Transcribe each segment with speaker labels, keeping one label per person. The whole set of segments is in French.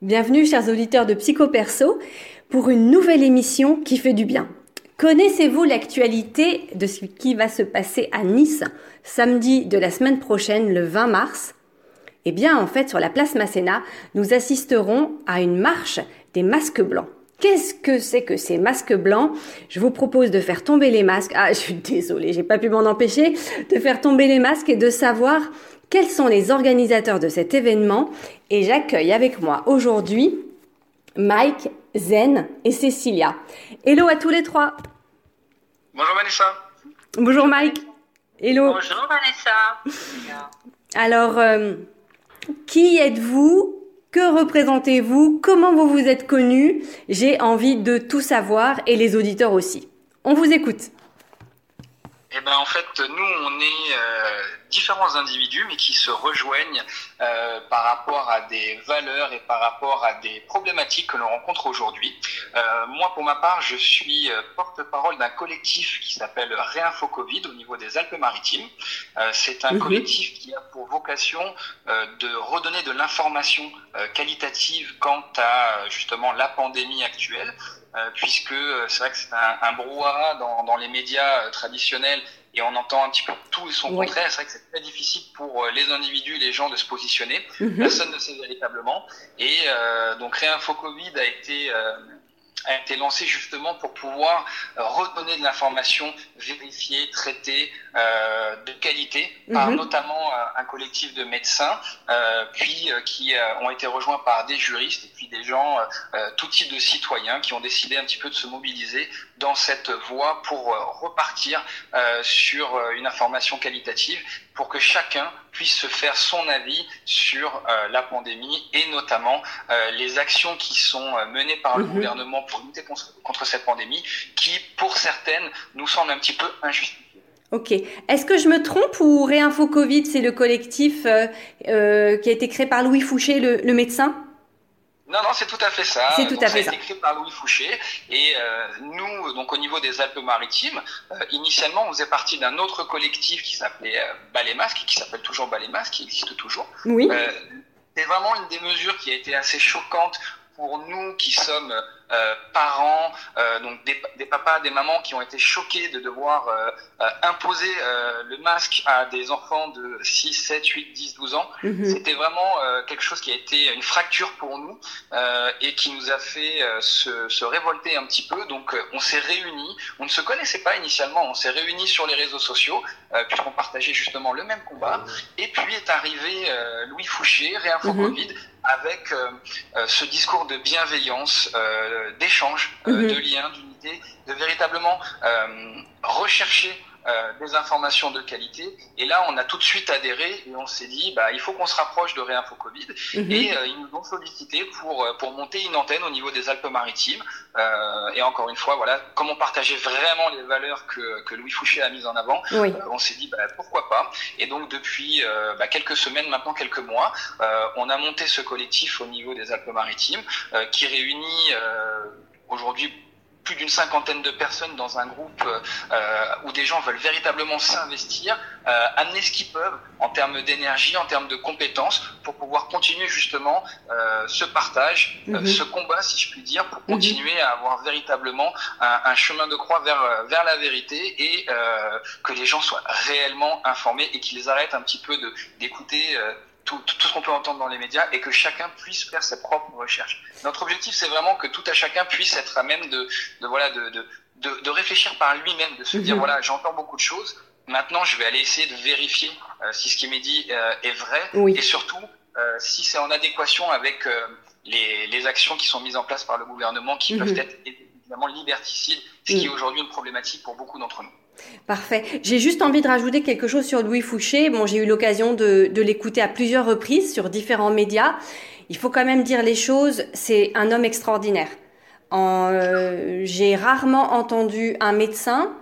Speaker 1: Bienvenue chers auditeurs de Psycho Perso pour une nouvelle émission qui fait du bien. Connaissez-vous l'actualité de ce qui va se passer à Nice samedi de la semaine prochaine, le 20 mars? Eh bien, en fait, sur la place Masséna, nous assisterons à une marche des masques blancs. Qu'est-ce que c'est que ces masques blancs? Je vous propose de faire tomber les masques. Ah, je suis désolée, j'ai pas pu m'en empêcher de faire tomber les masques et de savoir quels sont les organisateurs de cet événement. Et j'accueille avec moi aujourd'hui Mike, Zen et Cécilia. Hello à tous les trois.
Speaker 2: Bonjour Vanessa.
Speaker 1: Bonjour Mike. Hello.
Speaker 3: Bonjour Vanessa.
Speaker 1: Alors, euh, qui êtes-vous? Que représentez-vous? Comment vous vous êtes connus? J'ai envie de tout savoir et les auditeurs aussi. On vous écoute.
Speaker 2: Eh ben en fait, nous on est euh, différents individus, mais qui se rejoignent euh, par rapport à des valeurs et par rapport à des problématiques que l'on rencontre aujourd'hui. Euh, moi, pour ma part, je suis euh, porte-parole d'un collectif qui s'appelle Réinfo Covid au niveau des Alpes-Maritimes. Euh, C'est un
Speaker 1: Mhm.
Speaker 2: collectif qui a pour vocation euh, de redonner de l'information euh, qualitative quant à justement la pandémie actuelle. Euh, puisque euh, c'est vrai que c'est un, un brouhaha dans, dans les médias traditionnels et on entend un petit peu tout et son
Speaker 1: Oui.
Speaker 2: contraire. C'est vrai que c'est très difficile pour euh, les individus, les gens de se positionner.
Speaker 1: Mhm.
Speaker 2: Personne ne sait véritablement. Et euh, donc Réinfo Covid a été euh, a été lancé justement pour pouvoir euh, redonner de l'information vérifiée, traitée, euh, de qualité, par
Speaker 1: Mhm.
Speaker 2: notamment euh, un collectif de médecins, euh, puis euh, qui euh, ont été rejoints par des juristes et puis des gens, tout type de citoyens, qui ont décidé un petit peu de se mobiliser dans cette voie pour repartir euh, sur une information qualitative pour que chacun puisse se faire son avis sur euh, la pandémie et notamment euh, les actions qui sont euh, menées par le
Speaker 1: Mhm.
Speaker 2: gouvernement pour lutter contre, contre cette pandémie qui, pour certaines, nous semble un petit peu injustifiée.
Speaker 1: Ok. Est-ce que je me trompe ou Réinfo Covid, c'est le collectif euh, qui a été créé par Louis Fouché, le, le médecin?
Speaker 2: Non, non, c'est tout à fait ça.
Speaker 1: C'est tout
Speaker 2: Donc,
Speaker 1: à
Speaker 2: ça
Speaker 1: fait ça.
Speaker 2: été créé par Louis Fouché. Et euh, nous, donc au niveau des Alpes-Maritimes, euh, initialement, on faisait partie d'un autre collectif qui s'appelait euh, Masque, qui s'appelle toujours Balai Masque, qui existe toujours.
Speaker 1: Oui.
Speaker 2: Euh, c'est vraiment une des mesures qui a été assez choquante pour nous qui sommes euh, parents, euh, donc des, des papas, des mamans qui ont été choqués de devoir euh, imposer le masque à des enfants de 6, 7, 8, 10, 12 ans.
Speaker 1: Mhm.
Speaker 2: C'était vraiment quelque chose qui a été une fracture pour nous et qui nous a fait se, se révolter un petit peu. Donc on s'est réunis, on ne se connaissait pas initialement, on s'est réunis sur les réseaux sociaux puisqu'on partageait justement le même combat. Et puis est arrivé Louis Fouché, Réinfo
Speaker 1: Mhm.
Speaker 2: Covid, avec euh, euh, ce discours de bienveillance, euh, d'échange,
Speaker 1: Mhm.
Speaker 2: de lien, d'unité, de véritablement rechercher euh, des informations de qualité. Et là, on a tout de suite adhéré et on s'est dit, bah, il faut qu'on se rapproche de Réinfo Covid.
Speaker 1: Mhm.
Speaker 2: Et euh, ils nous ont sollicité pour euh, pour monter une antenne au niveau des Alpes-Maritimes. Euh, et encore une fois, voilà, comme on partageait vraiment les valeurs que que Louis Fouché a mises en avant,
Speaker 1: Oui.
Speaker 2: on s'est dit bah, pourquoi pas. Et donc depuis bah, quelques semaines, maintenant quelques mois, on a monté ce collectif au niveau des Alpes-Maritimes qui réunit aujourd'hui plus d'une cinquantaine de personnes dans un groupe euh, où des gens veulent véritablement s'investir, euh, amener ce qu'ils peuvent en termes d'énergie, en termes de compétences, pour pouvoir continuer justement euh, ce partage, euh,
Speaker 1: Mhm.
Speaker 2: ce combat, si je puis dire, pour
Speaker 1: Mhm.
Speaker 2: continuer à avoir véritablement un, un chemin de croix vers euh, vers la vérité et euh, que les gens soient réellement informés et qu'ils arrêtent un petit peu d'écouter euh, tout, tout, tout ce qu'on peut entendre dans les médias et que chacun puisse faire ses propres recherches. Notre objectif, c'est vraiment que tout à chacun puisse être à même de, de voilà, de, de, de, de réfléchir par lui-même, de se dire
Speaker 1: Mhm.
Speaker 2: voilà, j'entends beaucoup de choses. Maintenant, je vais aller essayer de vérifier euh, si ce qui m'est dit euh, est vrai
Speaker 1: Oui.
Speaker 2: et surtout euh, si c'est en adéquation avec euh, les, les actions qui sont mises en place par le gouvernement qui
Speaker 1: Mhm.
Speaker 2: peuvent être évidemment liberticides, ce qui
Speaker 1: Mhm.
Speaker 2: est aujourd'hui une problématique pour beaucoup d'entre nous.
Speaker 1: Parfait. J'ai juste envie de rajouter quelque chose sur Louis Fouché. Bon, j'ai eu l'occasion de, de l'écouter à plusieurs reprises sur différents médias. Il faut quand même dire les choses. C'est un homme extraordinaire. Euh, j'ai rarement entendu un médecin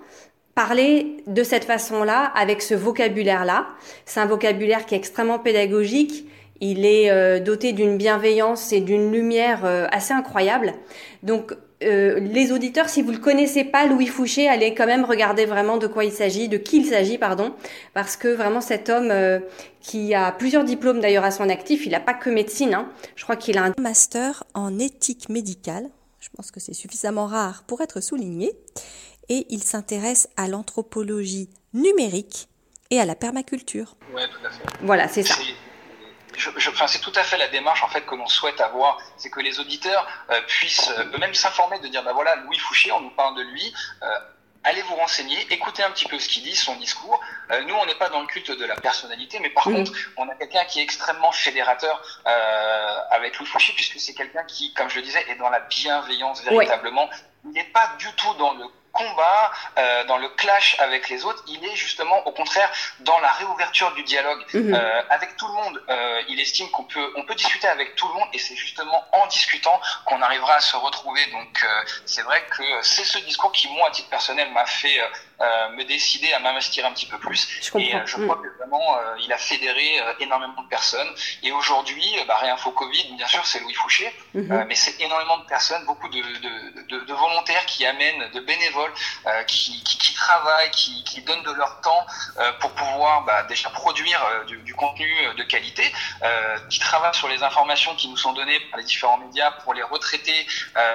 Speaker 1: parler de cette façon-là, avec ce vocabulaire-là. C'est un vocabulaire qui est extrêmement pédagogique Il est euh, doté d'une bienveillance et d'une lumière euh, assez incroyable. Donc euh, les auditeurs, si vous ne le connaissez pas, Louis Fouché, allez quand même regarder vraiment de quoi il s'agit, de qui il s'agit, pardon, parce que vraiment cet homme qui a plusieurs diplômes d'ailleurs à son actif, il n'a pas que médecine, hein. je crois qu'il a un
Speaker 4: master en éthique médicale, je pense que c'est suffisamment rare pour être souligné, et il s'intéresse à l'anthropologie numérique et à la permaculture.
Speaker 2: Oui, tout à fait.
Speaker 1: Voilà, c'est ça.
Speaker 2: Je, je, enfin, c'est tout à fait la démarche en fait que l'on souhaite avoir, c'est que les auditeurs euh, puissent euh, eux-mêmes s'informer, de dire bah voilà Louis Fouché, on nous parle de lui, euh, allez vous renseigner, écoutez un petit peu ce qu'il dit, son discours. Euh, nous, on n'est pas dans le culte de la personnalité, mais par mmh. contre, on a quelqu'un qui est extrêmement fédérateur euh, avec Louis Fouché, puisque c'est quelqu'un qui, comme je le disais, est dans la bienveillance véritablement. Oui. Il n'est pas du tout dans le combat, euh, dans le clash avec les autres. Il est justement, au contraire, dans la réouverture du dialogue mmh. euh, avec tout le monde. Euh, il estime qu'on peut, on peut discuter avec tout le monde, et c'est justement en discutant qu'on arrivera à se retrouver. Donc, euh, c'est vrai que c'est ce discours qui, moi, à titre personnel, m'a fait euh, me décider à m'investir un petit peu plus.
Speaker 1: Je
Speaker 2: et je crois mmh. que vraiment, il a fédéré énormément de personnes. Et aujourd'hui, bah, Réinfo Covid, bien sûr, c'est Louis Fouché, mmh. mais c'est énormément de personnes, beaucoup de, de, de, de volontaires qui amènent, de bénévoles euh, qui, qui, qui, travaillent, qui, qui, donnent de leur temps euh, pour pouvoir bah, déjà produire euh, du, du, contenu de qualité, qui travaillent sur les informations qui nous sont données par les différents médias pour les retraiter,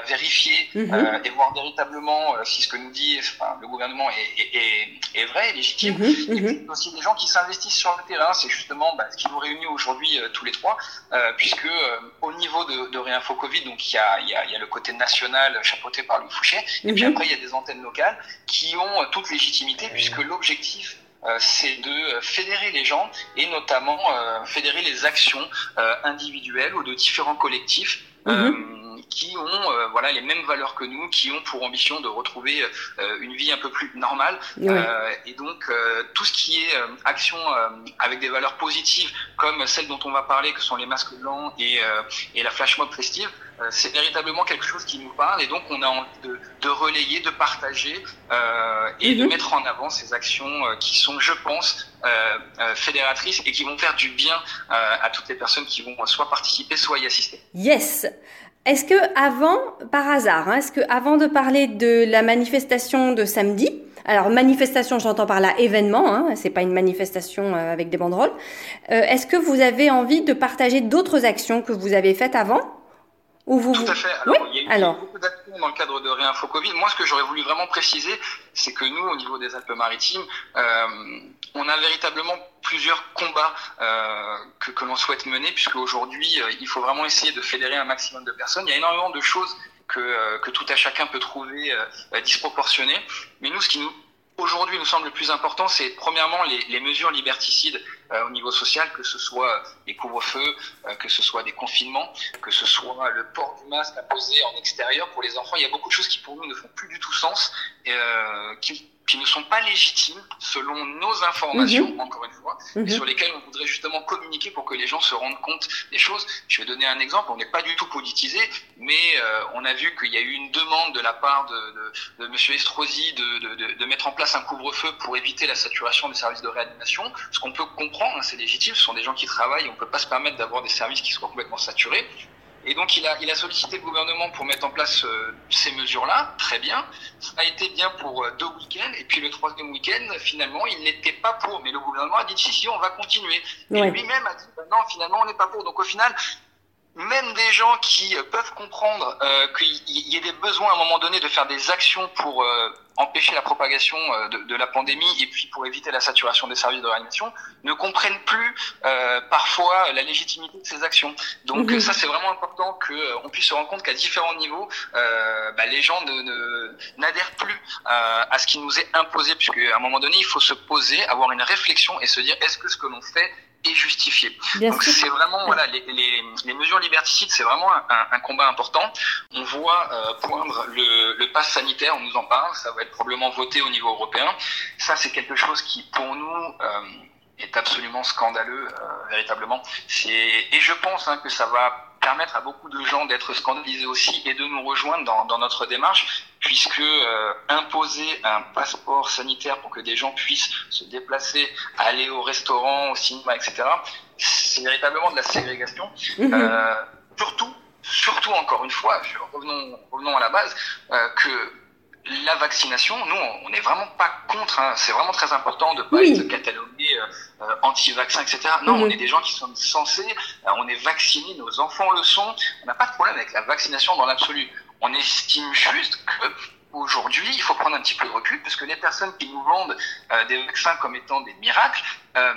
Speaker 2: vérifier mm-hmm. et voir véritablement si ce que nous dit enfin, le gouvernement est, est, est, vrai, est légitime. Mm-hmm. Et puis aussi des gens qui s'investissent sur le terrain, c'est justement bah, ce qui nous réunit aujourd'hui tous les trois, puisque au niveau de, de Réinfo Covid, donc il y a, y, a, y a le côté national chapeauté par Louis Fouché, et puis mm-hmm. après il y a des antennes locales qui ont toute légitimité puisque l'objectif euh, c'est de fédérer les gens et notamment euh, fédérer les actions euh, individuelles ou de différents collectifs. Mm-hmm qui ont euh, voilà les mêmes valeurs que nous, qui ont pour ambition de retrouver euh, une vie un peu plus normale. Euh, et donc tout ce qui est action avec des valeurs positives, comme celles dont on va parler, que sont les masques blancs et, et la flash mob festive, c'est véritablement quelque chose qui nous parle. Et donc on a envie de, de relayer, de partager et de mhm. mettre en avant ces actions qui sont, je pense, euh, fédératrices et qui vont faire du bien euh, à toutes les personnes qui vont soit participer, soit y assister.
Speaker 1: Yes. Est-ce que avant, par hasard, hein, est-ce que avant de parler de la manifestation de samedi, alors manifestation, j'entends par là événement, hein, c'est pas une manifestation euh, avec des banderoles. Euh, est-ce que vous avez envie de partager d'autres actions que vous avez faites avant?
Speaker 2: Vous... Tout à fait. Alors, oui il y a eu Alors. beaucoup d'actions dans le cadre de Réinfo Covid. Moi, ce que j'aurais voulu vraiment préciser, c'est que nous, au niveau des Alpes-Maritimes, euh, on a véritablement plusieurs combats euh, que, que l'on souhaite mener, puisque aujourd'hui, euh, il faut vraiment essayer de fédérer un maximum de personnes. Il y a énormément de choses que, que tout à chacun peut trouver disproportionnées. Mais nous, ce qui nous aujourd'hui nous semble le plus important, c'est premièrement les, mesures liberticides euh, au niveau social, que ce soit les couvre-feux, euh, que ce soit des confinements, que ce soit le port du masque imposé en extérieur pour les enfants. Il y a beaucoup de choses qui pour nous ne font plus du tout sens, euh, qui qui ne sont pas légitimes selon nos informations, mmh. encore une fois, mmh. et sur lesquelles on voudrait justement communiquer pour que les gens se rendent compte des choses. Je vais donner un exemple, on n'est pas du tout politisé, mais euh, on a vu qu'il y a eu une demande de la part de, de, de M. Estrosi de, de, de, mettre en place un couvre-feu pour éviter la saturation des services de réanimation, ce qu'on peut comprendre, hein, c'est légitime, ce sont des gens qui travaillent, on ne peut pas se permettre d'avoir des services qui soient complètement saturés. Et donc il a, il a sollicité le gouvernement pour mettre en place euh, ces mesures-là, très bien. Ça a été bien pour euh, deux week-ends, et puis le troisième week-end, finalement, il n'était pas pour. Mais le gouvernement a dit si, si, on va continuer. Ouais. Et lui-même a dit bah non, finalement, on n'est pas pour. Donc au final, même des gens qui euh, peuvent comprendre euh, qu'il y ait des besoins à un moment donné de faire des actions pour euh, empêcher la propagation euh, de, de, la pandémie et puis pour éviter la saturation des services de réanimation, ne comprennent plus euh, parfois la légitimité de ces actions. Donc mmh. ça c'est vraiment important qu'on puisse se rendre compte qu'à différents niveaux, bah, les gens ne, n'adhèrent plus à ce qui nous est imposé, puisque à un moment donné il faut se poser, avoir une réflexion et se dire est-ce que ce que l'on fait est justifié. Bien Donc c'est vraiment voilà les, les, les, mesures liberticides, c'est vraiment un, un, combat important. On voit euh, poindre le, le pass sanitaire, on nous en parle, ça va être probablement voté au niveau européen. Ça c'est quelque chose qui pour nous euh, est absolument scandaleux euh, véritablement. C'est et je pense hein, que ça va permettre à beaucoup de gens d'être scandalisés aussi et de nous rejoindre dans, dans notre démarche, puisque euh, imposer un passeport sanitaire pour que des gens puissent se déplacer, aller au restaurant, au cinéma, etc., c'est véritablement de la ségrégation.
Speaker 1: Mhm.
Speaker 2: Euh, surtout, surtout encore une fois, revenons, revenons à la base, euh, que la vaccination, nous, on n'est vraiment pas contre. hein. c'est vraiment très important de pas
Speaker 1: Oui.
Speaker 2: être catalogué euh, anti-vaccin, etc. Non,
Speaker 1: Mhm.
Speaker 2: on est des gens qui sont censés, euh, on est vaccinés, nos enfants le sont. On n'a pas de problème avec la vaccination dans l'absolu. On estime juste que aujourd'hui, il faut prendre un petit peu de recul, parce que les personnes qui nous vendent euh, des vaccins comme étant des miracles, euh,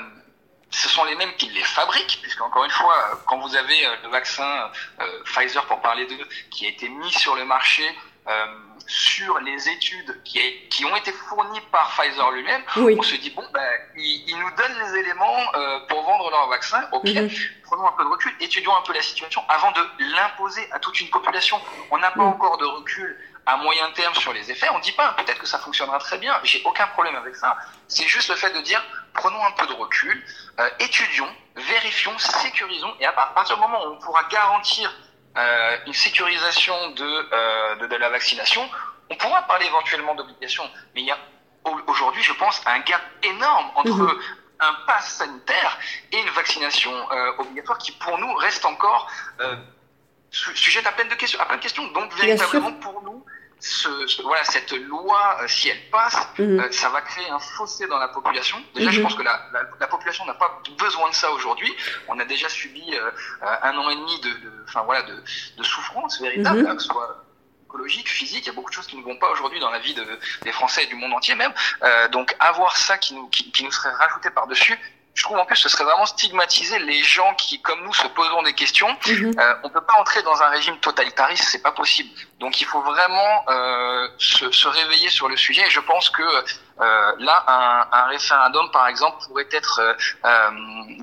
Speaker 2: ce sont les mêmes qui les fabriquent, puisque encore une fois, euh, quand vous avez euh, le vaccin euh, Pfizer, pour parler d'eux, qui a été mis sur le marché euh, sur les études qui, est- qui ont été fournies par Pfizer lui-même,
Speaker 1: Oui.
Speaker 2: on se dit, bon, ben, ils, nous donnent les éléments euh, pour vendre leur vaccin, ok,
Speaker 1: Mhm.
Speaker 2: prenons un peu de recul, étudions un peu la situation avant de l'imposer à toute une population. On n'a pas
Speaker 1: Mhm.
Speaker 2: encore de recul à moyen terme sur les effets. On dit pas, peut-être que ça fonctionnera très bien, j'ai aucun problème avec ça. C'est juste le fait de dire, prenons un peu de recul, euh, étudions, vérifions, sécurisons, et à partir du moment où on pourra garantir euh, une sécurisation de, euh, de, de la vaccination, on pourra parler éventuellement d'obligation. Mais il y a au- aujourd'hui, je pense, un gap énorme entre
Speaker 1: Mhm.
Speaker 2: un pass sanitaire et une vaccination euh, obligatoire qui, pour nous, reste encore euh, su- sujette à plein de questions. À plein de questions. Donc, véritablement, pour nous, ce, ce- voilà, cette loi, euh, si elle passe,
Speaker 1: Mhm.
Speaker 2: euh, ça va créer un fossé dans la population. Déjà,
Speaker 1: Mhm.
Speaker 2: je pense que la, la, la population n'a pas besoin de ça aujourd'hui. On a déjà subi euh, un an et demi de, de, enfin voilà, de, de souffrance véritable,
Speaker 1: Mhm.
Speaker 2: hein, que ce soit écologique, physique. Il y a beaucoup de choses qui ne vont pas aujourd'hui dans la vie de, des Français et du monde entier même. Euh, donc, avoir ça qui nous, qui, qui nous serait rajouté par-dessus, je trouve en plus ce serait vraiment stigmatiser les gens qui, comme nous, se poseront des questions.
Speaker 1: Mhm.
Speaker 2: Euh, on peut pas entrer dans un régime totalitariste, c'est pas possible. Donc il faut vraiment euh, se, se réveiller sur le sujet. Et je pense que euh, là, un, un référendum, par exemple, pourrait être euh, euh,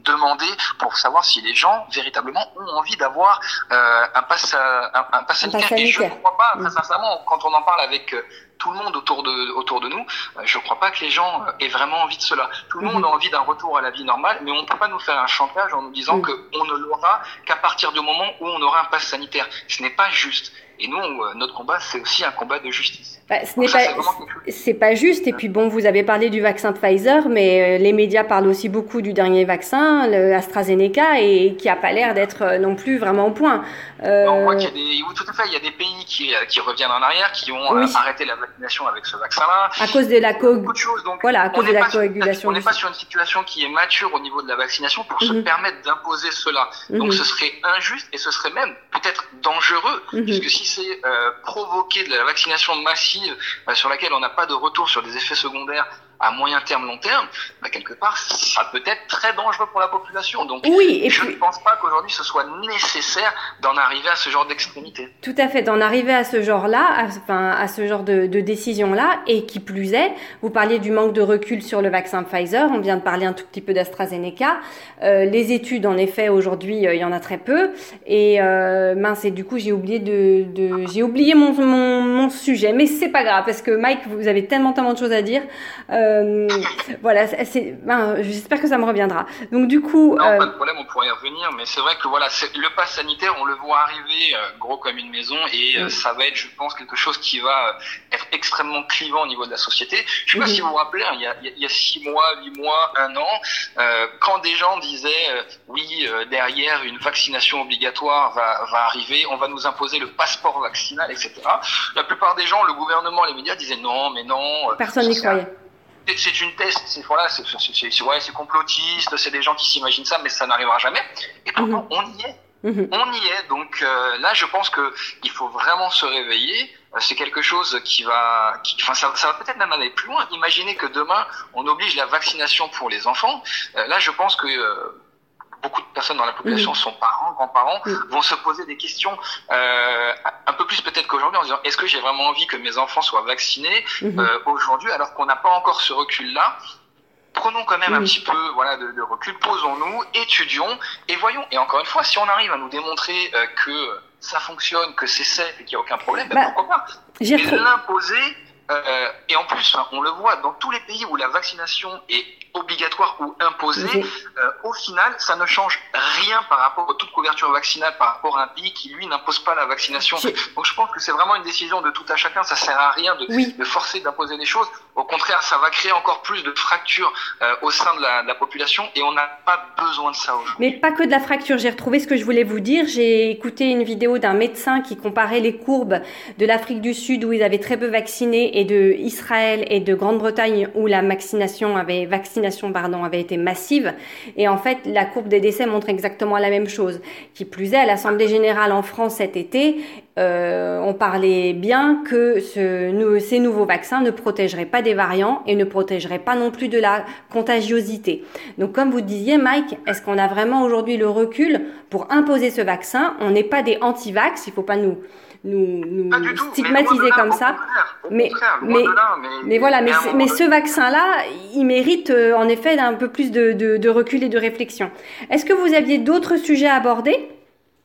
Speaker 2: demandé pour savoir si les gens véritablement ont envie d'avoir euh, un pass, un, un pass sanitaire.
Speaker 1: pass
Speaker 2: Et je ne crois pas, très sincèrement, quand on en parle avec euh, tout le monde autour de autour de nous, euh, je ne crois pas que les gens euh, aient vraiment envie de cela. Tout le
Speaker 1: Mhm.
Speaker 2: monde a envie d'un retour à la vie normale, mais on ne peut pas nous faire un chantage en nous disant
Speaker 1: Mhm.
Speaker 2: que on ne l'aura qu'à partir du moment où on aura un pass sanitaire. Ce n'est pas juste. Et nous, euh, notre combat, c'est aussi un combat de justice.
Speaker 1: Bah, ce n'est pas,
Speaker 2: c'est
Speaker 1: pas juste. Et puis bon, vous avez parlé du vaccin Pfizer, mais euh, les médias parlent aussi beaucoup du dernier vaccin, le AstraZeneca, et qui a pas l'air d'être euh, non plus vraiment au point. Euh,
Speaker 2: On voit qu'il y a des, oui, tout à fait, il y a des pays qui, qui reviennent en arrière, qui ont
Speaker 1: Oui.
Speaker 2: arrêté la vaccination avec ce vaccin-là.
Speaker 1: à cause de la co-
Speaker 2: Beaucoup de choses. Donc,
Speaker 1: Voilà, à cause de la coagulation
Speaker 2: On n'est pas sur une situation qui est mature au niveau de la vaccination pour se
Speaker 1: Mhm.
Speaker 2: permettre d'imposer cela.
Speaker 1: Mhm.
Speaker 2: Donc ce serait injuste et ce serait même peut-être dangereux,
Speaker 1: Mhm.
Speaker 2: puisque si c'est euh, provoquer de la vaccination massive euh, sur laquelle on n'a pas de retour sur des effets secondaires à moyen terme, long terme, bah, quelque part, ça peut être très dangereux pour la population. Donc
Speaker 1: Oui, et
Speaker 2: je
Speaker 1: puis
Speaker 2: ne pense pas qu'aujourd'hui ce soit nécessaire d'en arriver à ce genre d'extrémité.
Speaker 1: Tout à fait, d'en arriver à ce genre-là, à, enfin, à ce genre de, de décision-là, et qui plus est, vous parliez du manque de recul sur le vaccin Pfizer, on vient de parler un tout petit peu d'AstraZeneca. Euh, les études, en effet, aujourd'hui, euh, il y en a très peu. Et euh, mince, et du coup, j'ai oublié de, de j'ai oublié mon, mon, mon sujet, mais c'est pas grave parce que Mike, vous avez tellement tellement de choses à dire. Euh, voilà, c'est, ben, j'espère que ça me reviendra. Donc du coup,
Speaker 2: Non,
Speaker 1: euh,
Speaker 2: pas de problème, on pourrait y revenir, mais c'est vrai que voilà, le pass sanitaire, on le voit arriver euh, gros comme une maison, et euh,
Speaker 1: Mm.
Speaker 2: ça va être, je pense, quelque chose qui va euh, être extrêmement clivant au niveau de la société. Je sais pas
Speaker 1: Mhm.
Speaker 2: si vous vous rappelez, hein, il y, a, il y six mois, huit mois, un an, euh, quand des gens disaient euh, oui, euh, derrière une vaccination obligatoire va, va arriver, on va nous imposer le passeport vaccinal, etc. La plupart des gens, le gouvernement, les médias disaient non, mais non. euh,
Speaker 1: personne n'y croyait.
Speaker 2: C'est- une thèse, c'est voilà, c'est ouais, complotiste, c'est des gens qui s'imaginent ça, mais ça n'arrivera jamais. Et pourtant, on y est,
Speaker 1: Mhm.
Speaker 2: on y est. Donc euh, là, je pense que il faut vraiment se réveiller. Euh, C'est quelque chose qui va, qui, enfin, ça, ça va peut-être même aller plus loin. Imaginez que demain, on oblige la vaccination pour les enfants. Euh, là, je pense que euh, beaucoup de personnes dans la population, sont parents, grands-parents, vont se poser des questions euh, un peu plus peut-être qu'aujourd'hui en disant est-ce que j'ai vraiment envie que mes enfants soient vaccinés
Speaker 1: Mhm.
Speaker 2: euh, aujourd'hui alors qu'on n'a pas encore ce recul-là? Prenons quand même un petit peu voilà de, de recul, posons-nous, étudions et voyons. Et encore une fois, si on arrive à nous démontrer euh, que ça fonctionne, que c'est safe et qu'il n'y a aucun problème, ben
Speaker 1: Bah,
Speaker 2: pourquoi pas? Mais l'imposer, euh, et en plus, hein, on le voit dans tous les pays où la vaccination est obligatoire ou imposé,
Speaker 1: Mhm.
Speaker 2: euh, au final, ça ne change rien par rapport à toute couverture vaccinale, par rapport à un pays qui, lui, n'impose pas la vaccination. Donc je pense que c'est vraiment une décision de tout à chacun, ça sert à rien de,
Speaker 1: Oui.
Speaker 2: de forcer, d'imposer des choses. Au contraire, ça va créer encore plus de fractures euh, au sein de la, de la population et on n'a pas besoin de ça aujourd'hui.
Speaker 1: Mais pas que de la fracture. J'ai retrouvé ce que je voulais vous dire. J'ai écouté une vidéo d'un médecin qui comparait les courbes de l'Afrique du Sud où ils avaient très peu vaccinés et de Israël et de Grande-Bretagne où la vaccination avait, pardon, avait été massive. Et en fait, la courbe des décès montre exactement la même chose. Qui plus est, à l'Assemblée générale en France cet été, euh, on parlait bien que ce, nou- ces nouveaux vaccins ne protégeraient pas des variants et ne protégeraient pas non plus de la contagiosité. Donc, comme vous disiez, Mike, est-ce qu'on a vraiment aujourd'hui le recul pour imposer ce vaccin? On n'est pas des anti-vax, il faut pas nous, nous, nous stigmatiser
Speaker 2: là,
Speaker 1: comme ça. Mais- mais-
Speaker 2: là, mais,
Speaker 1: Mais voilà, mais, ce vaccin-là, il mérite euh, en effet un peu plus de, de, de recul et de réflexion. Est-ce que vous aviez d'autres sujets à aborder?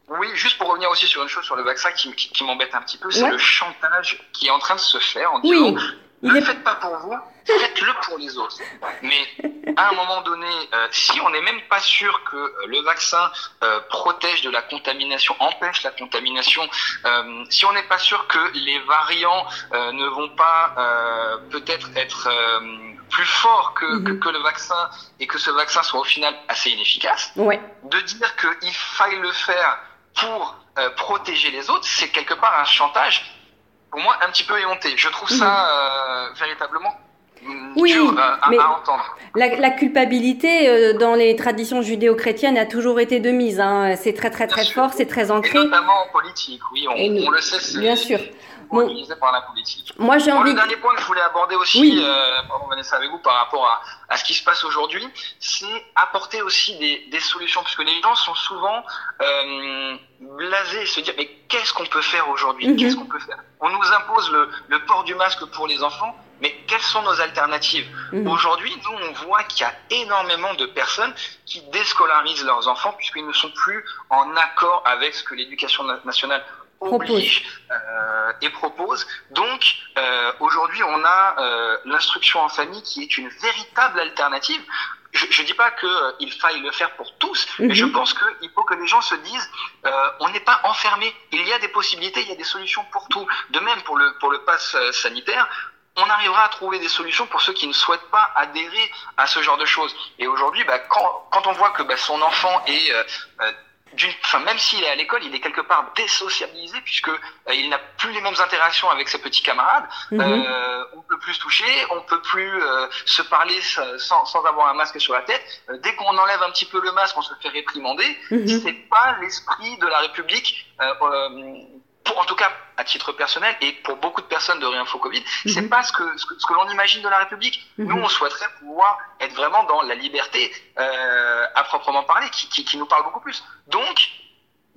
Speaker 2: Oui, juste pour revenir aussi sur une chose sur le vaccin qui, qui, qui m'embête un petit peu, c'est
Speaker 1: Ouais.
Speaker 2: le chantage qui est en train de se faire en disant ne le faites pas pour vous, faites-le pour les autres. Mais à un moment donné, euh, si on n'est même pas sûr que euh, le vaccin euh, protège de la contamination, empêche la contamination, euh, si on n'est pas sûr que les variants ne vont pas peut-être être, plus forts que,
Speaker 1: Mhm.
Speaker 2: que, que le vaccin et que ce vaccin soit au final assez inefficace,
Speaker 1: Ouais.
Speaker 2: de dire qu'il faille le faire pour euh, protéger les autres, c'est quelque part un chantage, pour moi, un petit peu éhonté. Je trouve ça euh, véritablement
Speaker 1: Oui,
Speaker 2: dur euh, à,
Speaker 1: mais-
Speaker 2: à entendre.
Speaker 1: La, la culpabilité euh, dans les traditions judéo-chrétiennes a toujours été de mise. Hein. C'est très très très
Speaker 2: Bien
Speaker 1: fort, c'est très
Speaker 2: Et
Speaker 1: ancré.
Speaker 2: notamment en politique, oui, on,
Speaker 1: Et nous-
Speaker 2: on le sait, c'est
Speaker 1: bien sûr.
Speaker 2: organisé par la politique.
Speaker 1: Moi j'ai
Speaker 2: Bon,
Speaker 1: envie.
Speaker 2: le dernier point que je voulais aborder aussi,
Speaker 1: Oui.
Speaker 2: euh, pardon Vanessa avec vous par rapport à, à ce qui se passe aujourd'hui, c'est apporter aussi des, des solutions, parce que les gens sont souvent euh, blasés et se dire mais qu'est-ce qu'on peut faire aujourd'hui?
Speaker 1: Mhm.
Speaker 2: Qu'est-ce qu'on peut faire? On nous impose le, le port du masque pour les enfants, mais quelles sont nos alternatives?
Speaker 1: Mhm.
Speaker 2: Aujourd'hui, nous on voit qu'il y a énormément de personnes qui déscolarisent leurs enfants puisqu'ils ne sont plus en accord avec ce que l'éducation na- nationale oblige euh, et propose. Donc euh, aujourd'hui, on a euh, l'instruction en famille qui est une véritable alternative. Je ne dis pas qu'il faille le faire pour tous, mais je
Speaker 1: Mhm.
Speaker 2: pense qu'il faut que les gens se disent on n'est pas enfermé. Il y a des possibilités, il y a des solutions pour tout. De même pour le pour le pass sanitaire. On arrivera à trouver des solutions pour ceux qui ne souhaitent pas adhérer à ce genre de choses. Et aujourd'hui, bah, quand, quand on voit que bah, son enfant est euh, euh, d'une, enfin, même s'il est à l'école, il est quelque part désociabilisé puisque euh, il n'a plus les mêmes interactions avec ses petits camarades.
Speaker 1: Mhm.
Speaker 2: Euh, on peut plus se toucher, on peut plus euh, se parler sans, sans avoir un masque sur la tête. Euh, dès qu'on enlève un petit peu le masque, on se fait réprimander.
Speaker 1: Mhm.
Speaker 2: C'est pas l'esprit de la République. Pour, en tout cas, à titre personnel, et pour beaucoup de personnes de Réinfo Covid, c'est
Speaker 1: Mhm.
Speaker 2: pas ce que, ce que, ce que l'on imagine de la République.
Speaker 1: Mhm.
Speaker 2: Nous, on souhaiterait pouvoir être vraiment dans la liberté euh, à proprement parler, qui, qui, qui nous parle beaucoup plus. Donc,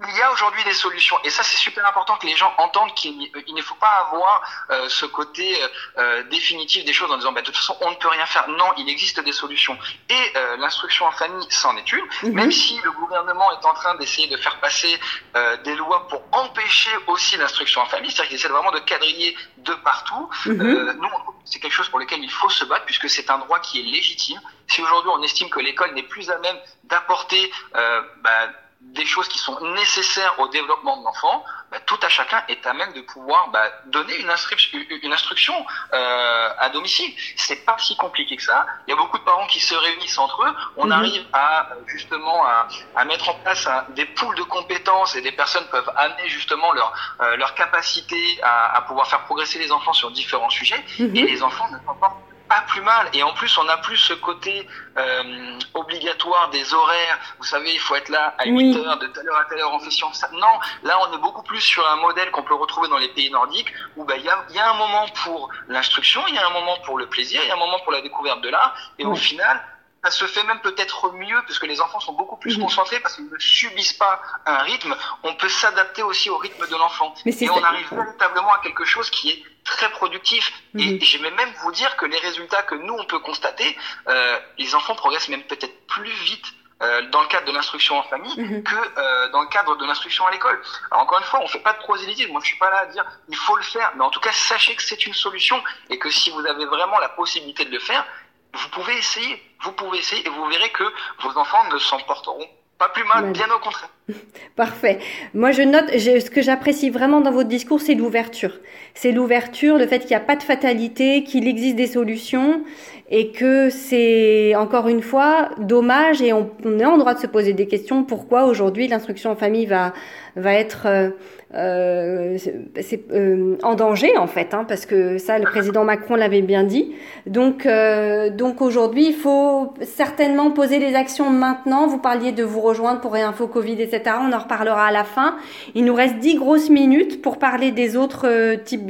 Speaker 2: il y a aujourd'hui des solutions, et ça c'est super important que les gens entendent qu'il il ne faut pas avoir euh, ce côté euh, euh, définitif des choses en disant bah, de toute façon on ne peut rien faire. Non, il existe des solutions. Et euh, l'instruction en famille, c'en est une.
Speaker 1: Mhm.
Speaker 2: Même si le gouvernement est en train d'essayer de faire passer euh, des lois pour empêcher aussi l'instruction en famille, c'est-à-dire qu'il essaie vraiment de quadriller de partout, euh, nous, c'est quelque chose pour lequel il faut se battre puisque c'est un droit qui est légitime. Si aujourd'hui on estime que l'école n'est plus à même d'apporter euh, bah, des choses qui sont nécessaires au développement de l'enfant, bah, tout à chacun est à même de pouvoir bah, donner une, instruction, une instruction euh, à domicile. C'est pas si compliqué que ça. Il y a beaucoup de parents qui se réunissent entre eux. On
Speaker 1: Mhm.
Speaker 2: arrive à justement à, à mettre en place des poules de compétences et des personnes peuvent amener justement leur euh, leur capacité à, à pouvoir faire progresser les enfants sur différents sujets
Speaker 1: Mhm.
Speaker 2: et les enfants ne portent pas plus mal. Et en plus, on n'a plus ce côté euh, obligatoire des horaires. Vous savez, il faut être là à 8
Speaker 1: Oui.
Speaker 2: heures, de telle heure à telle heure en session. Ça- Non, là, on est beaucoup plus sur un modèle qu'on peut retrouver dans les pays nordiques où bah, il y, a, y a un moment pour l'instruction, il y a un moment pour le plaisir, il y a un moment pour la découverte de l'art. Et au final, ça se fait même peut-être mieux parce que les enfants sont beaucoup plus
Speaker 1: Mhm.
Speaker 2: concentrés parce qu'ils ne subissent pas un rythme. On peut s'adapter aussi au rythme de l'enfant. Et
Speaker 1: ça-
Speaker 2: on arrive véritablement à quelque chose qui est très productif.
Speaker 1: Mhm.
Speaker 2: Et j'aimais même vous dire que les résultats que nous, on peut constater, euh, les enfants progressent même peut-être plus vite euh, dans le cadre de l'instruction en famille
Speaker 1: Mhm.
Speaker 2: que euh, dans le cadre de l'instruction à l'école. Alors encore une fois, on fait pas de prosélytisme. Moi, je suis pas là à dire il faut le faire, mais en tout cas, sachez que c'est une solution et que si vous avez vraiment la possibilité de le faire, vous pouvez essayer. Vous pouvez essayer et vous verrez que vos enfants ne s'en porteront pas plus mal, bien au contraire.
Speaker 1: Parfait. Moi, je note, ce que j'apprécie vraiment dans votre discours, c'est l'ouverture. C'est l'ouverture, le fait qu'il n'y a pas de fatalité, qu'il existe des solutions et que c'est, encore une fois, dommage et on, on est en droit de se poser des questions. Pourquoi aujourd'hui l'instruction en famille va, va être euh, euh, c'est- euh, en danger, en fait, hein, parce que ça, le président Macron l'avait bien dit. Donc, euh, donc aujourd'hui, il faut certainement poser les actions maintenant. Vous parliez de vous rejoindre pour Réinfo Covid, etc. On en reparlera à la fin. Il nous reste 10 grosses minutes pour parler des autres types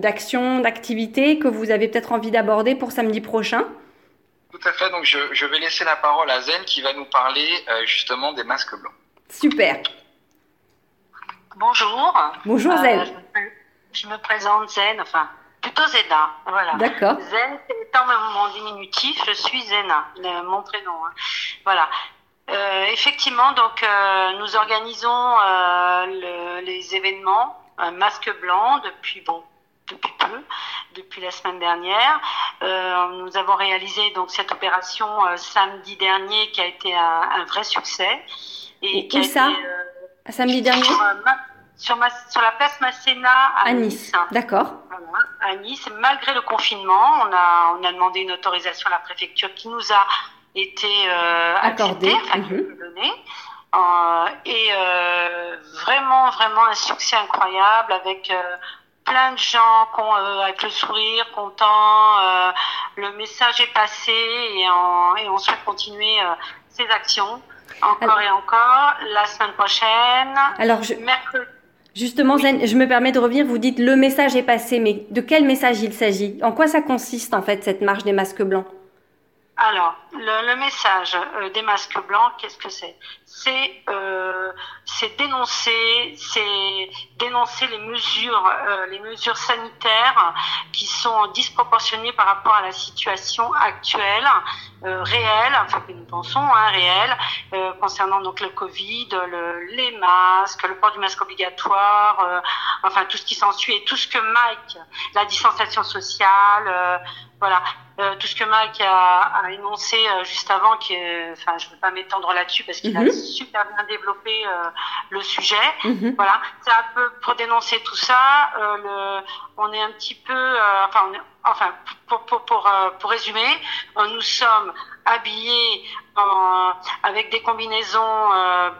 Speaker 1: d'actions, d'activités que vous avez peut-être envie d'aborder pour samedi prochain.
Speaker 2: Tout à fait. Donc, je, je vais laisser la parole à Zen qui va nous parler justement des masques blancs.
Speaker 1: Super.
Speaker 3: Bonjour.
Speaker 1: Bonjour
Speaker 3: Euh,
Speaker 1: Zen.
Speaker 3: je, me, je me présente Zen, enfin plutôt Zena. Voilà.
Speaker 1: D'accord.
Speaker 3: Zen étant mon diminutif, je suis Zena, le- mon prénom. hein. Voilà. Euh, effectivement, donc euh, nous organisons euh, le- les événements un masque blanc depuis bon depuis peu, depuis la semaine dernière. Euh, nous avons réalisé donc cette opération euh, samedi dernier qui a été un, un vrai succès et qui a
Speaker 1: ça
Speaker 3: été euh,
Speaker 1: Samedi dernier?
Speaker 3: Sur, Ma- sur, la place Masséna à,
Speaker 1: à Nice. D'accord.
Speaker 3: Voilà, à Nice, malgré le confinement, on a, on a demandé une autorisation à la préfecture qui nous a été euh,
Speaker 1: Accordée,
Speaker 3: enfin, donnée. Euh, et euh, vraiment, vraiment un succès incroyable avec euh, plein de gens euh, avec le sourire, contents. euh, le message est passé et on, et on souhaite continuer euh, ces actions encore
Speaker 1: Alors-
Speaker 3: et encore la semaine prochaine.
Speaker 1: Alors, je,
Speaker 3: Mercredi.
Speaker 1: Justement, je me permets de revenir. Vous dites le message est passé, mais de quel message il s'agit? En quoi ça consiste, en fait, cette marche des masques blancs?
Speaker 3: Alors, le, le message euh, des masques blancs, qu'est-ce que c'est? C'est euh, dénoncer, c'est dénoncer les mesures, euh, les mesures sanitaires qui sont disproportionnées par rapport à la situation actuelle, euh, réelle, enfin que nous pensons, hein, réelle, euh, concernant donc le Covid, le, les masques, le port du masque obligatoire, euh, enfin tout ce qui s'ensuit et tout ce que Mike, la distanciation sociale, voilà, euh, tout ce que Mike a, a énoncé euh, juste avant, qui enfin, je ne veux pas m'étendre là-dessus parce qu'il
Speaker 1: Mhm.
Speaker 3: a super bien développé euh, le sujet.
Speaker 1: Mhm.
Speaker 3: Voilà, c'est un peu pour dénoncer tout ça. Le, on est un petit peu, enfin, on est- enfin, pour pour pour pour résumer, nous sommes habillés en, avec des combinaisons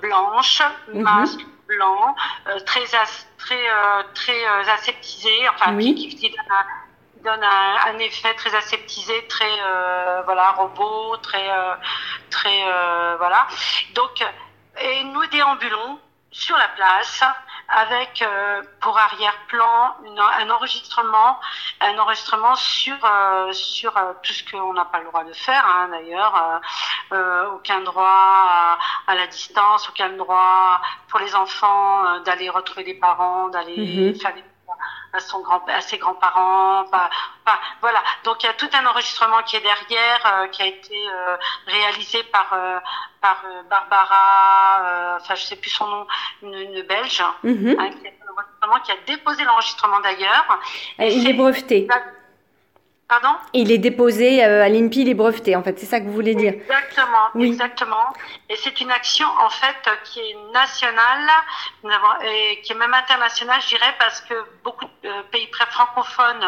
Speaker 3: blanches,
Speaker 1: Mhm.
Speaker 3: masques blancs, euh, très as- très euh, très euh, aseptisés, enfin
Speaker 1: Oui.
Speaker 3: qui, qui, qui donnent un, effet très aseptisé, très euh, voilà robot, très euh, très euh, voilà. Donc et nous déambulons sur la place avec pour arrière-plan un enregistrement, un enregistrement sur sur tout ce qu'on n'a pas le droit de faire hein, d'ailleurs, aucun droit à, à la distance, aucun droit pour les enfants d'aller retrouver des parents, d'aller
Speaker 1: Mhm.
Speaker 3: faire des à son grand à ses grands-parents voilà donc il y a tout un enregistrement qui est derrière euh, qui a été euh, réalisé par euh, par Barbara enfin je sais plus son nom une, une belge
Speaker 1: Mhm.
Speaker 3: hein, qui, a qui déposé l'enregistrement d'ailleurs
Speaker 1: Il est breveté.
Speaker 3: Pardon
Speaker 1: Il est déposé euh, à l'INPI, il est breveté, en fait. C'est ça que vous voulez dire.
Speaker 3: Exactement,
Speaker 1: Oui.
Speaker 3: exactement. Et c'est une action en fait qui est nationale, et qui est même internationale, je dirais, parce que beaucoup de pays francophones,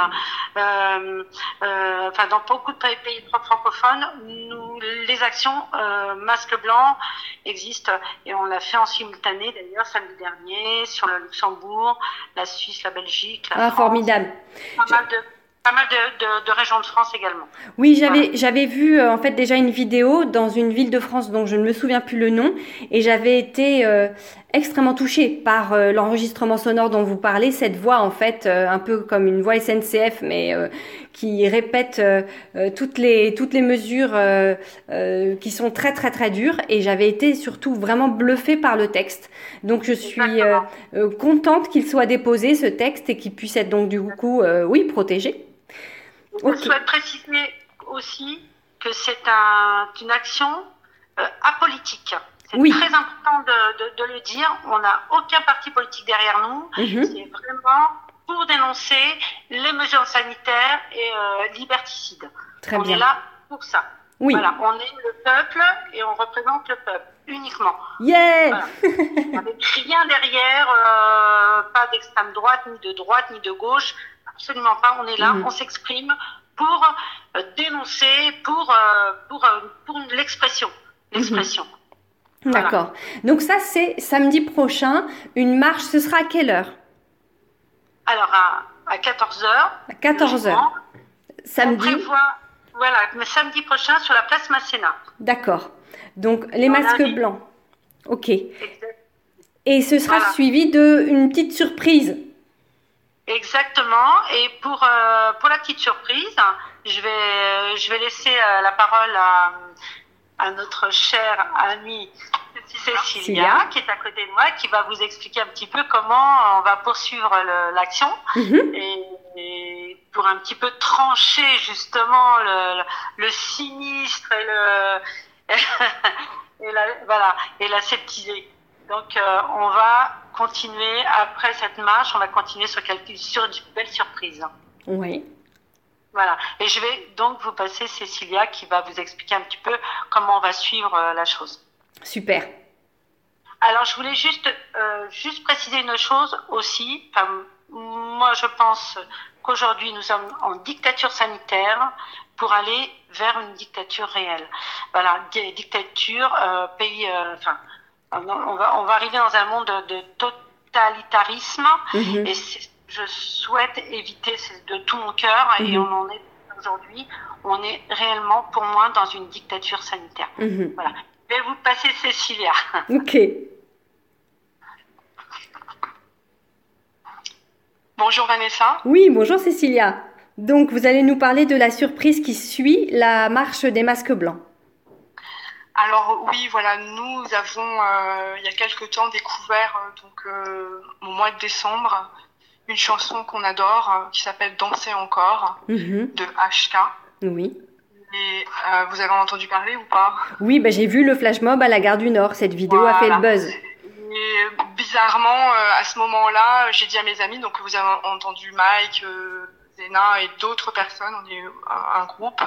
Speaker 3: euh, euh, enfin dans beaucoup de pays, pays francophones, nous, les actions euh, masque blanc existent et on l'a fait en simultané d'ailleurs samedi dernier sur le Luxembourg, la Suisse, la Belgique, la
Speaker 1: Ah,
Speaker 3: France,
Speaker 1: formidable.
Speaker 3: pas mal de pas mal de, de, de régions de France également.
Speaker 1: Oui, j'avais j'avais vu euh, en fait déjà une vidéo dans une ville de France dont je ne me souviens plus le nom et j'avais été euh, extrêmement touchée par euh, l'enregistrement sonore dont vous parlez, cette voix en fait euh, un peu comme une voix SNCF mais euh, qui répète toutes les toutes les mesures euh, euh, qui sont très très très dures et j'avais été surtout vraiment bluffée par le texte. Donc je suis contente qu'il soit déposé ce texte et qu'il puisse être donc du coup euh, oui protégé.
Speaker 3: Je souhaite préciser aussi que c'est un, une action euh, apolitique. C'est
Speaker 1: Oui.
Speaker 3: très important de, de, de le dire. On n'a aucun parti politique derrière nous.
Speaker 1: Mhm.
Speaker 3: C'est vraiment pour dénoncer les mesures sanitaires et euh, liberticides.
Speaker 1: Très
Speaker 3: on
Speaker 1: bien.
Speaker 3: est là pour ça.
Speaker 1: Oui.
Speaker 3: Voilà, on est le peuple et on représente le peuple uniquement.
Speaker 1: Yeah
Speaker 3: Voilà. Avec rien derrière, euh, pas d'extrême droite, ni de droite, ni de gauche, absolument pas. On est là,
Speaker 1: Mhm.
Speaker 3: on s'exprime pour euh, dénoncer, pour euh, pour euh, pour l'expression, l'expression. Voilà.
Speaker 1: D'accord. Donc ça, c'est samedi prochain, une marche. Ce sera à quelle heure?
Speaker 3: Alors à, à 14 h
Speaker 1: À 14 heures.
Speaker 3: On
Speaker 1: Samedi
Speaker 3: prévoit, voilà, mais samedi prochain sur la place Masséna.
Speaker 1: D'accord. Donc les masques blancs. Ok.
Speaker 3: Exact-
Speaker 1: Et ce sera
Speaker 3: Voilà.
Speaker 1: suivi d'une petite surprise.
Speaker 3: Exactement. Et pour euh, pour la petite surprise, je vais je vais laisser euh, la parole à, à notre chère amie Cécilia, qui est à côté de moi, qui va vous expliquer un petit peu comment on va poursuivre l'action
Speaker 1: Mhm.
Speaker 3: et, et pour un petit peu trancher justement le, le, le sinistre et le et la, voilà et la sceptiser. Donc euh, on va continuer après cette marche, on va continuer sur quelques sur une belle surprise.
Speaker 1: Oui.
Speaker 3: Voilà. Et je vais donc vous passer Cécilia qui va vous expliquer un petit peu comment on va suivre euh, la chose.
Speaker 1: Super.
Speaker 3: Alors, je voulais juste, euh, juste préciser une chose aussi. Enfin, moi, je pense qu'aujourd'hui, nous sommes en dictature sanitaire pour aller vers une dictature réelle. Voilà, di- dictature, euh, pays, euh, enfin, on on va, on va arriver dans un monde de, de totalitarisme
Speaker 1: Mhm.
Speaker 3: et je souhaite éviter de tout mon cœur et
Speaker 1: Mhm.
Speaker 3: on en est aujourd'hui. On est réellement, pour moi, dans une dictature sanitaire.
Speaker 1: Mhm.
Speaker 3: Je vais vous passer Cécilia.
Speaker 1: Ok.
Speaker 5: Bonjour Vanessa.
Speaker 1: Oui, bonjour Cécilia. Donc vous allez nous parler de la surprise qui suit la marche des masques blancs.
Speaker 5: Alors oui, voilà, nous avons euh, il y a quelque temps découvert euh, donc euh, au mois de décembre une chanson qu'on adore qui s'appelle Danser encore
Speaker 1: Mhm.
Speaker 5: de HK.
Speaker 1: Oui.
Speaker 5: Et euh, vous avez entendu parler ou pas?
Speaker 1: Oui, bah, j'ai vu le flash mob à la gare du Nord. Cette vidéo a fait le buzz.
Speaker 5: Et bizarrement, à ce moment-là, j'ai dit à mes amis, donc vous avez entendu Mike, Zena et d'autres personnes, on est un groupe.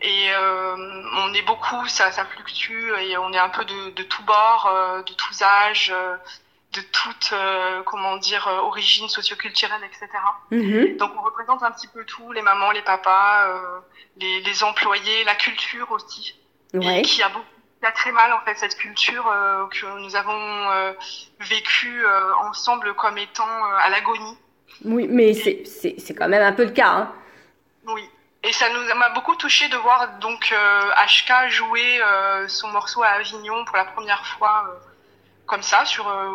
Speaker 5: Et euh, on est beaucoup, ça, ça fluctue et on est un peu de, de tous bords, euh, de tous âges, euh, de toute, euh, comment dire, euh, origine socioculturelle, etc.
Speaker 1: Mhm.
Speaker 5: Donc on représente un petit peu tout, les mamans, les papas, euh, les, les employés, la culture aussi
Speaker 1: Ouais.
Speaker 5: et qui a beaucoup qui a très mal en fait cette culture euh, que nous avons euh, vécue euh, ensemble comme étant euh, à l'agonie.
Speaker 1: Oui, mais c'est c'est- c'est quand même un peu le cas. hein.
Speaker 5: Oui. Et ça nous m'a beaucoup touché de voir donc euh, HK jouer euh, son morceau à Avignon pour la première fois euh, comme ça sur euh,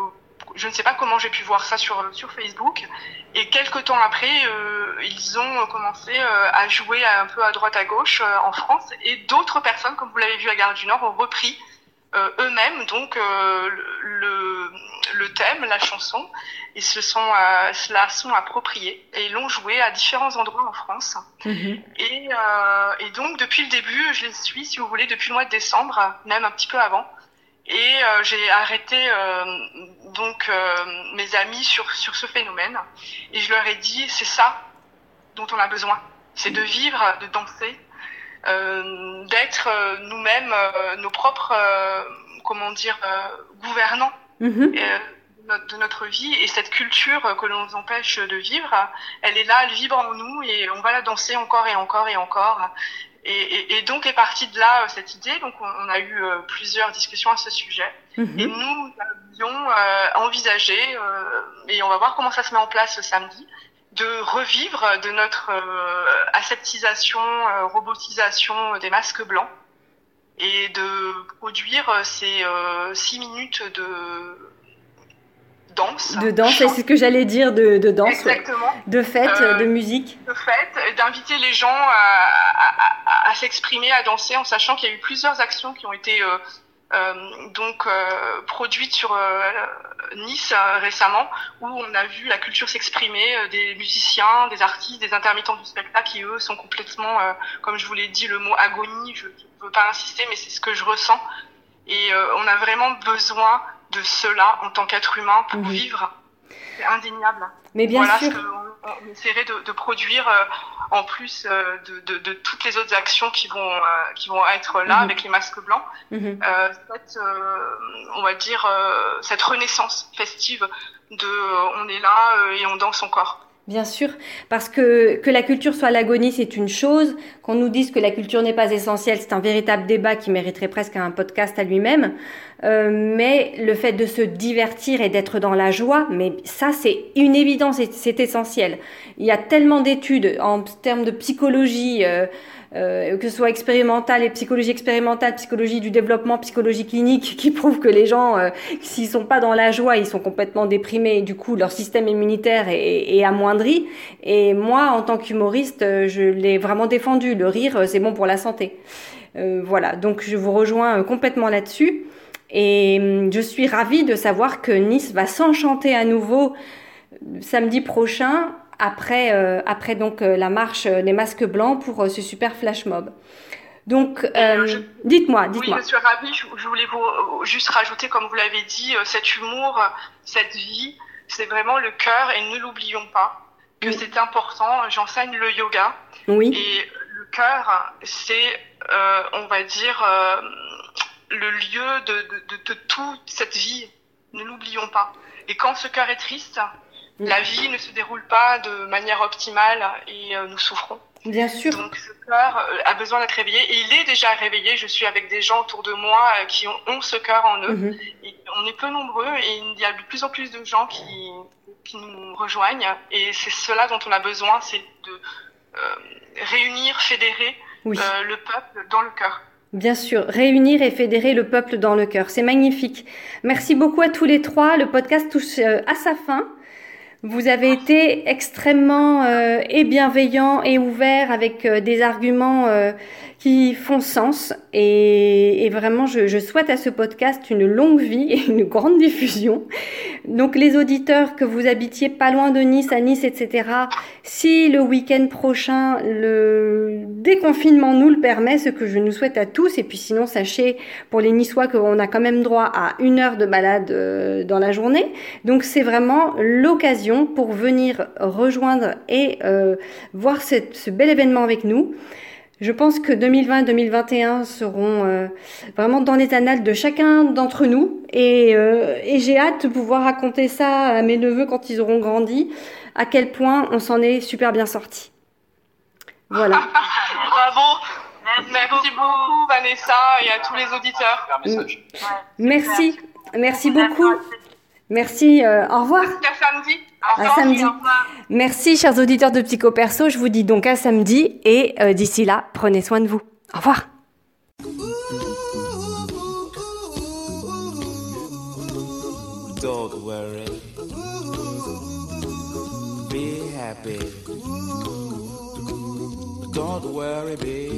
Speaker 5: je ne sais pas comment j'ai pu voir ça sur sur Facebook. Et quelques temps après euh, ils ont commencé euh, à jouer un peu à droite à gauche en France. Et d'autres personnes comme vous l'avez vu à Gare du Nord ont repris eux-mêmes donc euh, le, le thème la chanson ils se sont euh, se la sont appropriés et ils l'ont joué à différents endroits en France
Speaker 1: Mhm.
Speaker 5: et, euh, et donc depuis le début, je les suis, si vous voulez, depuis le mois de décembre, même un petit peu avant. Et euh, j'ai arrêté euh, donc euh, mes amis sur sur ce phénomène et je leur ai dit c'est ça dont on a besoin, c'est de vivre, de danser, euh, d'être euh, nous-mêmes euh, nos propres euh, comment dire euh, gouvernants
Speaker 1: Mhm.
Speaker 5: euh, de notre- de notre vie et cette culture euh, que l'on nous empêche de vivre, elle est là, elle vibre en nous et on va la danser encore et encore et encore. Et, et, et donc est partie de là euh, cette idée. Donc on, on a eu euh, plusieurs discussions à ce sujet et
Speaker 1: Mhm.
Speaker 5: nous avions euh, envisagé euh, et on va voir comment ça se met en place ce samedi de revivre de notre euh, aseptisation, euh, robotisation des masques blancs et de produire euh, ces six minutes de danse.
Speaker 1: De danse, c'est ce que j'allais dire de, de danse, ouais.
Speaker 5: Exactement.
Speaker 1: de fête,
Speaker 5: Euh,
Speaker 1: de musique.
Speaker 5: De fait, d'inviter les gens à, à- à- à s'exprimer, à danser, en sachant qu'il y a eu plusieurs actions qui ont été euh, donc euh, produites sur euh, Nice euh, récemment, où on a vu la culture s'exprimer, euh, des musiciens, des artistes, des intermittents du spectacle, qui eux sont complètement, euh, comme je vous l'ai dit, le mot agonie, je ne veux pas insister, mais c'est ce que je ressens. Et euh, on a vraiment besoin de cela en tant qu'être humain pour vivre. C'est indéniable.
Speaker 1: Mais bien
Speaker 5: voilà
Speaker 1: sûr.
Speaker 5: ce on essaierait de, de produire euh, en plus euh, de, de, de, toutes les autres actions qui vont euh, qui vont être là
Speaker 1: Mhm.
Speaker 5: avec les masques blancs.
Speaker 1: Mhm.
Speaker 5: Euh, cette, euh, on va dire euh, cette renaissance festive de on est là euh, et on danse encore.
Speaker 1: Bien sûr, parce que que la culture soit l'agonie, c'est une chose. Qu'on nous dise que la culture n'est pas essentielle, c'est un véritable débat qui mériterait presque un podcast à lui-même. Euh, mais le fait de se divertir et d'être dans la joie, mais ça c'est une évidence c'est essentiel. Il y a tellement d'études en termes de psychologie, euh, euh, que ce soit expérimentale et psychologie expérimentale, psychologie du développement, psychologie clinique, qui prouvent que les gens, euh, s'ils sont pas dans la joie, ils sont complètement déprimés du coup leur système immunitaire est, est amoindri. Et moi, en tant qu'humoriste, euh, je l'ai vraiment défendu. Le rire, euh, c'est bon pour la santé. Euh, voilà, donc je vous rejoins euh, complètement là-dessus. Et hum, je suis ravie de savoir que Nice va s'enchanter à nouveau samedi prochain après, euh, après donc euh, la marche euh, des masques blancs pour ce super flash mob. Donc,
Speaker 5: je-
Speaker 1: dites-moi,
Speaker 5: Oui,
Speaker 1: dites-moi.
Speaker 5: je suis ravie. Je, je voulais vous juste rajouter, comme vous l'avez dit, cet humour, cette vie, c'est vraiment le cœur et ne l'oublions pas que
Speaker 1: Oui.
Speaker 5: c'est important. J'enseigne le yoga
Speaker 1: Oui,
Speaker 5: et le cœur, c'est, on va dire, le lieu de, de, de, de toute cette vie. Ne l'oublions pas. Et quand ce cœur est triste,
Speaker 1: Oui.
Speaker 5: La vie ne se déroule pas de manière optimale et euh, nous souffrons.
Speaker 1: bien sûr.
Speaker 5: Donc ce cœur euh, a besoin d'être réveillé et il est déjà réveillé. Je suis avec des gens autour de moi euh, qui ont, ont ce cœur en eux.
Speaker 1: Mhm.
Speaker 5: Et on est peu nombreux et il y a de plus en plus de gens qui, qui nous rejoignent. Et c'est cela dont on a besoin, c'est de euh, réunir, fédérer
Speaker 1: Oui.
Speaker 5: euh, le peuple dans le cœur.
Speaker 1: Bien sûr, réunir et fédérer le peuple dans le cœur. C'est magnifique. Merci beaucoup à tous les trois. Le podcast touche à sa fin. Vous avez été extrêmement euh, et bienveillants et ouverts avec euh, des arguments euh, qui font sens. Et, et vraiment, je, je souhaite à ce podcast une longue vie et une grande diffusion. Donc les auditeurs, que vous habitiez pas loin de Nice, à Nice, etc., si le week-end prochain, le déconfinement nous le permet, ce que je nous souhaite à tous, et puis sinon, sachez pour les Niçois qu'on a quand même droit à une heure de balade euh, dans la journée. Donc c'est vraiment l'occasion pour venir rejoindre et euh, voir cette- ce bel événement avec nous. Je pense que 2020 et 2021 seront euh, vraiment dans les annales de chacun d'entre nous et, euh, et j'ai hâte de pouvoir raconter ça à mes neveux quand ils auront grandi, à quel point on s'en est super bien sorti. Voilà.
Speaker 5: Bravo,
Speaker 3: Merci,
Speaker 5: beaucoup Vanessa et à tous les auditeurs.
Speaker 1: Merci, merci beaucoup. Merci, euh, au revoir.
Speaker 5: Jusqu'à samedi.
Speaker 1: Samedi. Merci, chers auditeurs de Psycho Perso. Je vous dis donc à samedi et euh, d'ici là, prenez soin de vous. Au revoir.
Speaker 6: Don't worry. Be happy. Don't worry, be happy.